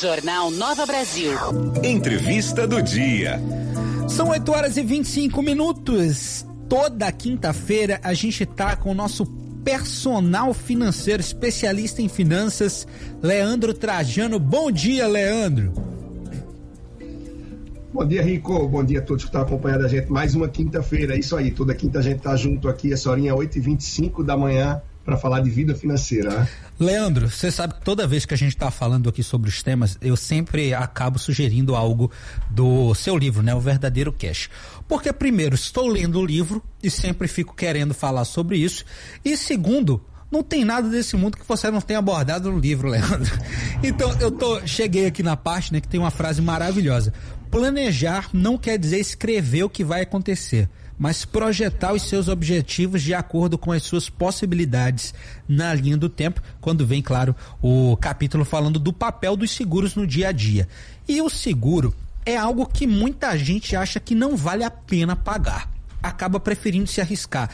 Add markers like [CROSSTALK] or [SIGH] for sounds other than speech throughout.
Jornal Nova Brasil. Entrevista do dia. São 8 horas e 25 minutos. Toda quinta-feira a gente tá com o nosso personal financeiro, especialista em finanças, Leandro Trajano. Bom dia, Leandro. Bom dia, Rico. Bom dia a todos que estão acompanhando a gente. Mais uma quinta-feira, é isso aí. Toda quinta a gente tá junto aqui, essa horinha 8h25 da manhã, para falar de vida financeira. Né? Leandro, você sabe que toda vez que a gente está falando aqui sobre os temas, eu sempre acabo sugerindo algo do seu livro, né? O Verdadeiro Cash. Porque, primeiro, estou lendo o livro e sempre fico querendo falar sobre isso. E, segundo, não tem nada desse mundo que você não tenha abordado no livro, Leandro. [LAUGHS] Então, eu tô, cheguei aqui na parte, né, que tem uma frase maravilhosa. Planejar não quer dizer escrever o que vai acontecer, mas projetar os seus objetivos de acordo com as suas possibilidades na linha do tempo, quando vem, claro, o capítulo falando do papel dos seguros no dia a dia. E o seguro é algo que muita gente acha que não vale a pena pagar. Acaba preferindo se arriscar.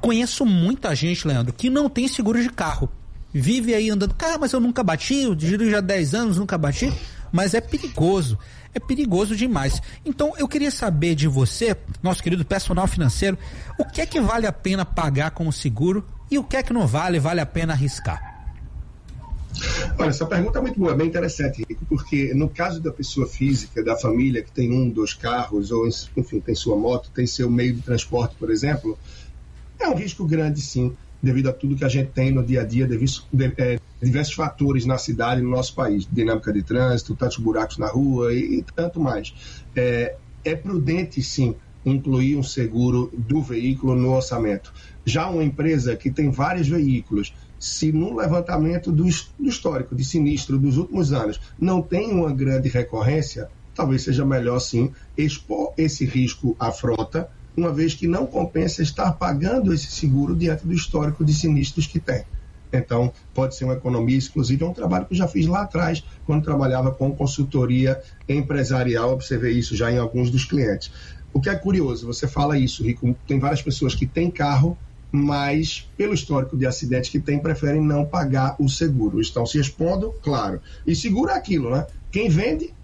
Conheço muita gente, Leandro, que não tem seguro de carro. Vive aí andando, cara, mas eu nunca bati, eu dirijo já 10 anos, nunca bati. Mas é perigoso é perigoso demais. Então eu queria saber de você, nosso querido personal financeiro, o que é que vale a pena pagar como seguro e o que é que não vale, vale a pena arriscar? Olha, essa pergunta é muito boa, bem interessante, Rico, porque no caso da pessoa física, da família que tem um, dois carros, ou enfim, tem sua moto, tem seu meio de transporte, por exemplo, é um risco grande, sim, devido a tudo que a gente tem no dia a dia, devido, de, é, diversos fatores na cidade, no nosso país, dinâmica de trânsito, tantos buracos na rua e, e tanto mais. É, é prudente, sim, incluir um seguro do veículo no orçamento. Já uma empresa que tem vários veículos, se no levantamento do, do histórico de sinistro dos últimos anos não tem uma grande recorrência, talvez seja melhor sim expor esse risco à frota, uma vez que não compensa estar pagando esse seguro diante do histórico de sinistros que tem. Então, pode ser uma economia, inclusive é um trabalho que eu já fiz lá atrás, quando trabalhava com consultoria empresarial, observei isso já em alguns dos clientes. O que é curioso, você fala isso, Rico, tem várias pessoas que têm carro, mas pelo histórico de acidente que tem, preferem não pagar o seguro. Estão se expondo, claro. E seguro é aquilo, né? Quem vende,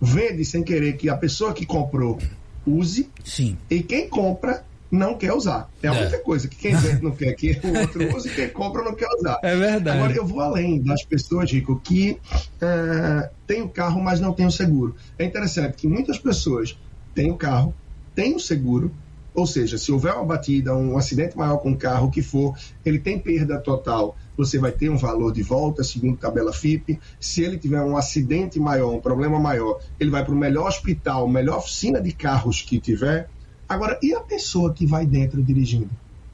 vende sem querer que a pessoa que comprou use. Sim. E quem compra não quer usar. É a é. única coisa que quem vende não quer que o outro use, quem compra não quer usar. É verdade. Agora, eu vou além das pessoas, Rico, que é, tem o carro, mas não tem o seguro. É interessante que muitas pessoas têm o carro, têm o seguro, ou seja, se houver uma batida, um acidente maior com o carro, o que for, ele tem perda total, você vai ter um valor de volta, segundo tabela FIP. Se ele tiver um acidente maior, um problema maior, ele vai para o melhor hospital, melhor oficina de carros que tiver, Agora, e a pessoa que vai dentro dirigindo?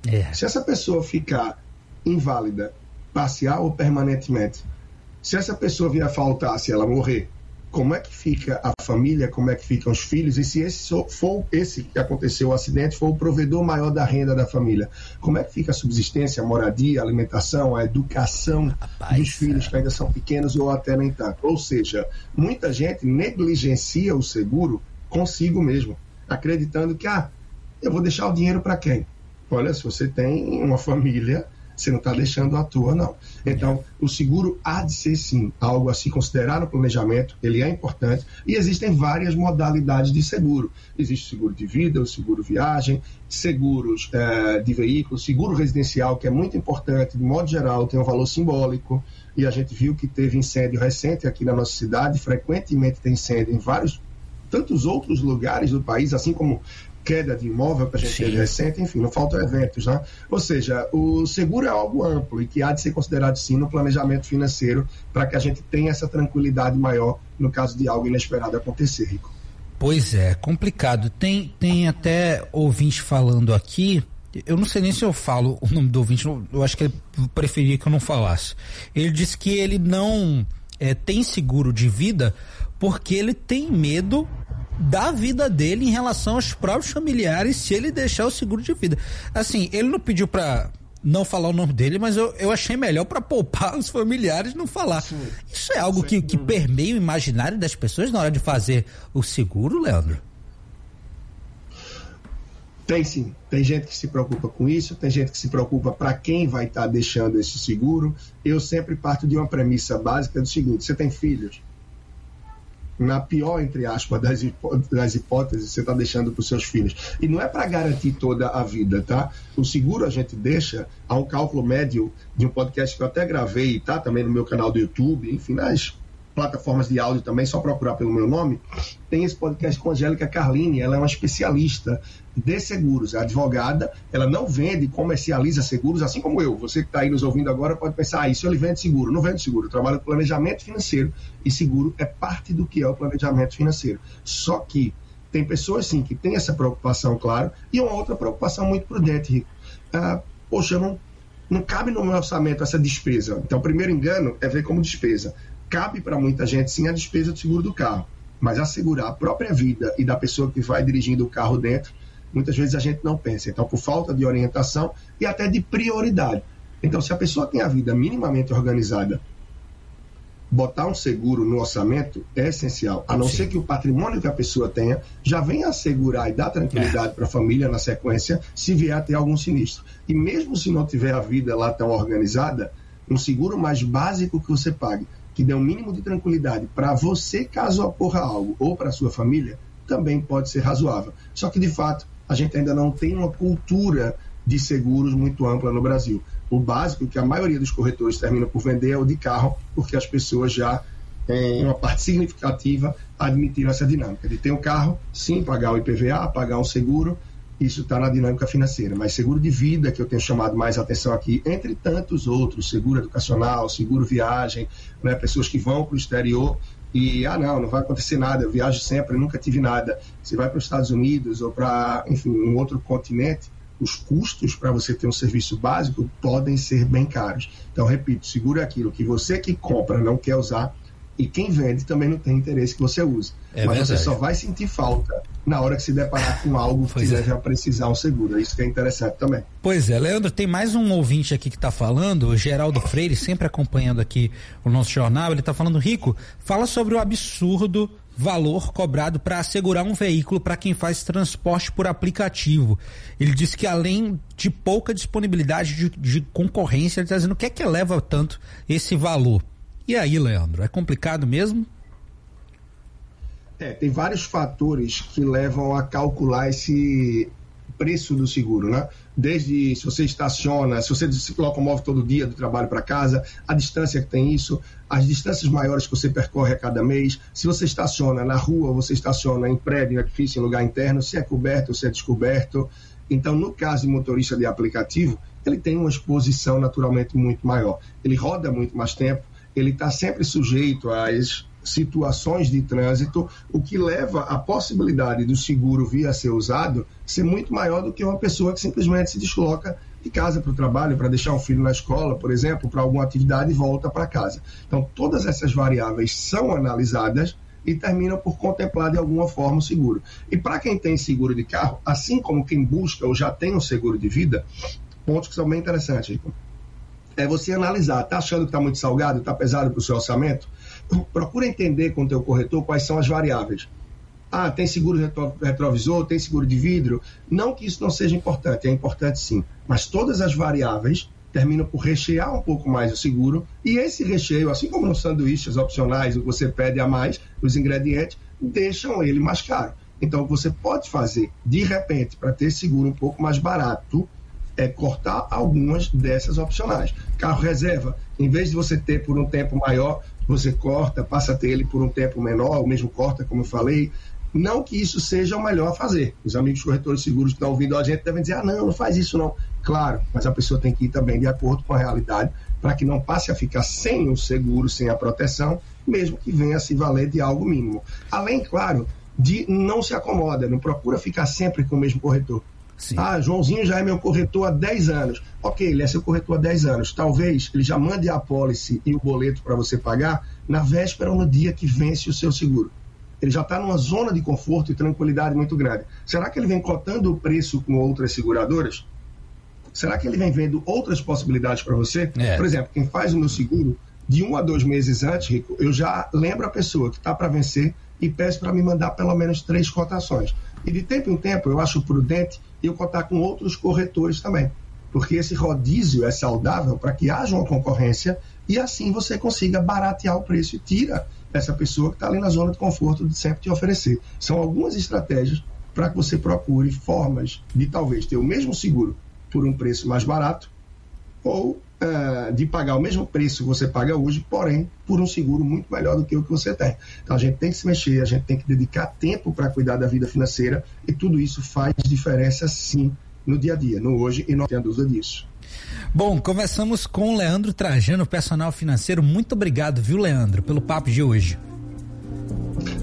É. Se essa pessoa ficar inválida, parcial ou permanentemente, se essa pessoa vier a faltar, se ela morrer, como é que fica a família, como é que ficam os filhos, e se esse for esse que aconteceu o acidente for o provedor maior da renda da família, como é que fica a subsistência, a moradia, a alimentação, a educação Rapaz, dos filhos que ainda são pequenos ou até nem tanto. Ou seja, muita gente negligencia o seguro consigo mesmo acreditando que, ah, eu vou deixar o dinheiro para quem? Olha, se você tem uma família, você não está deixando à toa, não. Então, o seguro há de ser, sim, algo a se considerar no planejamento, ele é importante, e existem várias modalidades de seguro. Existe o seguro de vida, o seguro viagem, seguros é, de veículos, seguro residencial, que é muito importante, de modo geral, tem um valor simbólico, e a gente viu que teve incêndio recente aqui na nossa cidade, frequentemente tem incêndio em vários tantos outros lugares do país, assim como queda de imóvel que a gente Sim. teve recente, enfim, não faltam eventos, né? Ou seja, o seguro é algo amplo e que há de ser considerado sim no planejamento financeiro para que a gente tenha essa tranquilidade maior no caso de algo inesperado acontecer, Rico. Pois é, complicado. Tem, tem até ouvinte falando aqui, eu não sei nem se eu falo o nome do ouvinte, eu acho que ele preferia que eu não falasse. Ele disse que ele não é, tem seguro de vida porque ele tem medo da vida dele em relação aos próprios familiares se ele deixar o seguro de vida. Assim, ele não pediu para não falar o nome dele, mas eu, eu achei melhor para poupar os familiares não falar. Sim. Isso é algo que, que permeia o imaginário das pessoas na hora de fazer o seguro, Leandro? Tem sim. Tem gente que se preocupa com isso, tem gente que se preocupa para quem vai estar tá deixando esse seguro. Eu sempre parto de uma premissa básica do seguinte: você tem filhos? Na pior, entre aspas, das, hipó das hipóteses, você está deixando para os seus filhos. E não é para garantir toda a vida, tá? O seguro a gente deixa a um cálculo médio de um podcast que eu até gravei, tá? Também no meu canal do YouTube, enfim, nas plataformas de áudio também, só procurar pelo meu nome, tem esse podcast com a Angélica Carlini, ela é uma especialista de seguros, é advogada, ela não vende comercializa seguros, assim como eu. Você que está aí nos ouvindo agora pode pensar, ah, isso ele vende seguro. Não vende seguro, eu trabalho com planejamento financeiro e seguro é parte do que é o planejamento financeiro. Só que tem pessoas, sim, que têm essa preocupação, claro, e uma outra preocupação muito prudente, Rico. Ah, poxa, não, não cabe no meu orçamento essa despesa. Então, o primeiro engano é ver como despesa cabe para muita gente sim a despesa do seguro do carro, mas assegurar a própria vida e da pessoa que vai dirigindo o carro dentro, muitas vezes a gente não pensa. Então, por falta de orientação e até de prioridade. Então, se a pessoa tem a vida minimamente organizada, botar um seguro no orçamento é essencial, a não Sim. ser que o patrimônio que a pessoa tenha já venha assegurar e dar tranquilidade é. para a família na sequência, se vier a ter algum sinistro. E mesmo se não tiver a vida lá tão organizada, um seguro mais básico que você pague que dê um mínimo de tranquilidade para você caso ocorra algo ou para sua família, também pode ser razoável. Só que, de fato, a gente ainda não tem uma cultura de seguros muito ampla no Brasil. O básico que a maioria dos corretores termina por vender é o de carro, porque as pessoas já, em uma parte significativa, admitiram essa dinâmica de ter um carro, sim, pagar o IPVA, pagar um seguro, isso está na dinâmica financeira. Mas seguro de vida, que eu tenho chamado mais atenção aqui, entre tantos outros, seguro educacional, seguro viagem, né, pessoas que vão para o exterior e, ah, não, não vai acontecer nada, eu viajo sempre, nunca tive nada. Você vai para os Estados Unidos ou para, enfim, um outro continente, os custos para você ter um serviço básico podem ser bem caros. Então, repito, seguro é aquilo que você que compra não quer usar, e quem vende também não tem interesse que você use. É Mas verdade. você só vai sentir falta na hora que se deparar com algo que é. leve a precisar um seguro. Isso que é interessante também. Pois é, Leandro, tem mais um ouvinte aqui que está falando, o Geraldo Freire, sempre acompanhando aqui o nosso jornal, ele está falando, Rico, fala sobre o absurdo valor cobrado para assegurar um veículo para quem faz transporte por aplicativo. Ele disse que além de pouca disponibilidade de, de concorrência, ele está dizendo o que é que eleva tanto esse valor. E aí, Leandro, é complicado mesmo? É, tem vários fatores que levam a calcular esse preço do seguro, né? Desde se você estaciona, se você se locomove todo dia do trabalho para casa, a distância que tem isso, as distâncias maiores que você percorre a cada mês, se você estaciona na rua, você estaciona em prédio, em edifício, em lugar interno, se é coberto, se é descoberto. Então, no caso de motorista de aplicativo, ele tem uma exposição naturalmente muito maior. Ele roda muito mais tempo, ele está sempre sujeito às situações de trânsito, o que leva a possibilidade do seguro vir a ser usado ser muito maior do que uma pessoa que simplesmente se desloca de casa para o trabalho, para deixar um filho na escola, por exemplo, para alguma atividade e volta para casa. Então, todas essas variáveis são analisadas e terminam por contemplar de alguma forma o seguro. E para quem tem seguro de carro, assim como quem busca ou já tem um seguro de vida, pontos que são bem interessantes, é você analisar, está achando que está muito salgado, está pesado para o seu orçamento? Procura entender com o teu corretor quais são as variáveis. Ah, tem seguro retrovisor, tem seguro de vidro. Não que isso não seja importante, é importante sim. Mas todas as variáveis terminam por rechear um pouco mais o seguro. E esse recheio, assim como nos sanduíches opcionais, o que você pede a mais, os ingredientes, deixam ele mais caro. Então, você pode fazer, de repente, para ter seguro um pouco mais barato, é cortar algumas dessas opcionais. Carro reserva, em vez de você ter por um tempo maior, você corta, passa a ter ele por um tempo menor, ou mesmo corta, como eu falei. Não que isso seja o melhor a fazer. Os amigos corretores seguros que estão ouvindo a gente devem dizer: ah, não, não faz isso não. Claro, mas a pessoa tem que ir também de acordo com a realidade, para que não passe a ficar sem o seguro, sem a proteção, mesmo que venha a se valer de algo mínimo. Além, claro, de não se acomoda, não procura ficar sempre com o mesmo corretor. Sim. Ah, Joãozinho já é meu corretor há 10 anos. Ok, ele é seu corretor há 10 anos. Talvez ele já mande a apólice e o boleto para você pagar na véspera ou no dia que vence o seu seguro. Ele já está numa zona de conforto e tranquilidade muito grande. Será que ele vem cotando o preço com outras seguradoras? Será que ele vem vendo outras possibilidades para você? É. Por exemplo, quem faz o meu seguro, de um a dois meses antes, Rico, eu já lembro a pessoa que está para vencer e peço para me mandar pelo menos três cotações. E de tempo em tempo eu acho prudente eu contar com outros corretores também, porque esse rodízio é saudável para que haja uma concorrência e assim você consiga baratear o preço e tira essa pessoa que está ali na zona de conforto de sempre te oferecer. São algumas estratégias para que você procure formas de talvez ter o mesmo seguro por um preço mais barato ou uh, de pagar o mesmo preço que você paga hoje, porém por um seguro muito melhor do que o que você tem. Então a gente tem que se mexer, a gente tem que dedicar tempo para cuidar da vida financeira e tudo isso faz diferença sim no dia a dia, no hoje e não tenha dúvida disso. Bom, conversamos com o Leandro Trajano, personal financeiro. Muito obrigado, viu, Leandro, pelo papo de hoje.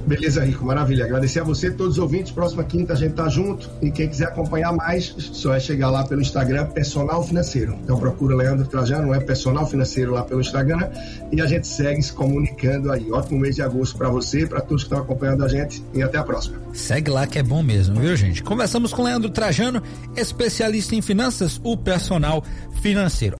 Beleza, Rico, maravilha. Agradecer a você, todos os ouvintes. Próxima quinta a gente tá junto. E quem quiser acompanhar mais, só é chegar lá pelo Instagram, Personal Financeiro. Então procura Leandro Trajano, é Personal Financeiro lá pelo Instagram. E a gente segue se comunicando aí. Ótimo mês de agosto para você, para todos que estão acompanhando a gente. E até a próxima. Segue lá que é bom mesmo, viu, gente? Conversamos com Leandro Trajano, especialista em finanças, o personal financeiro.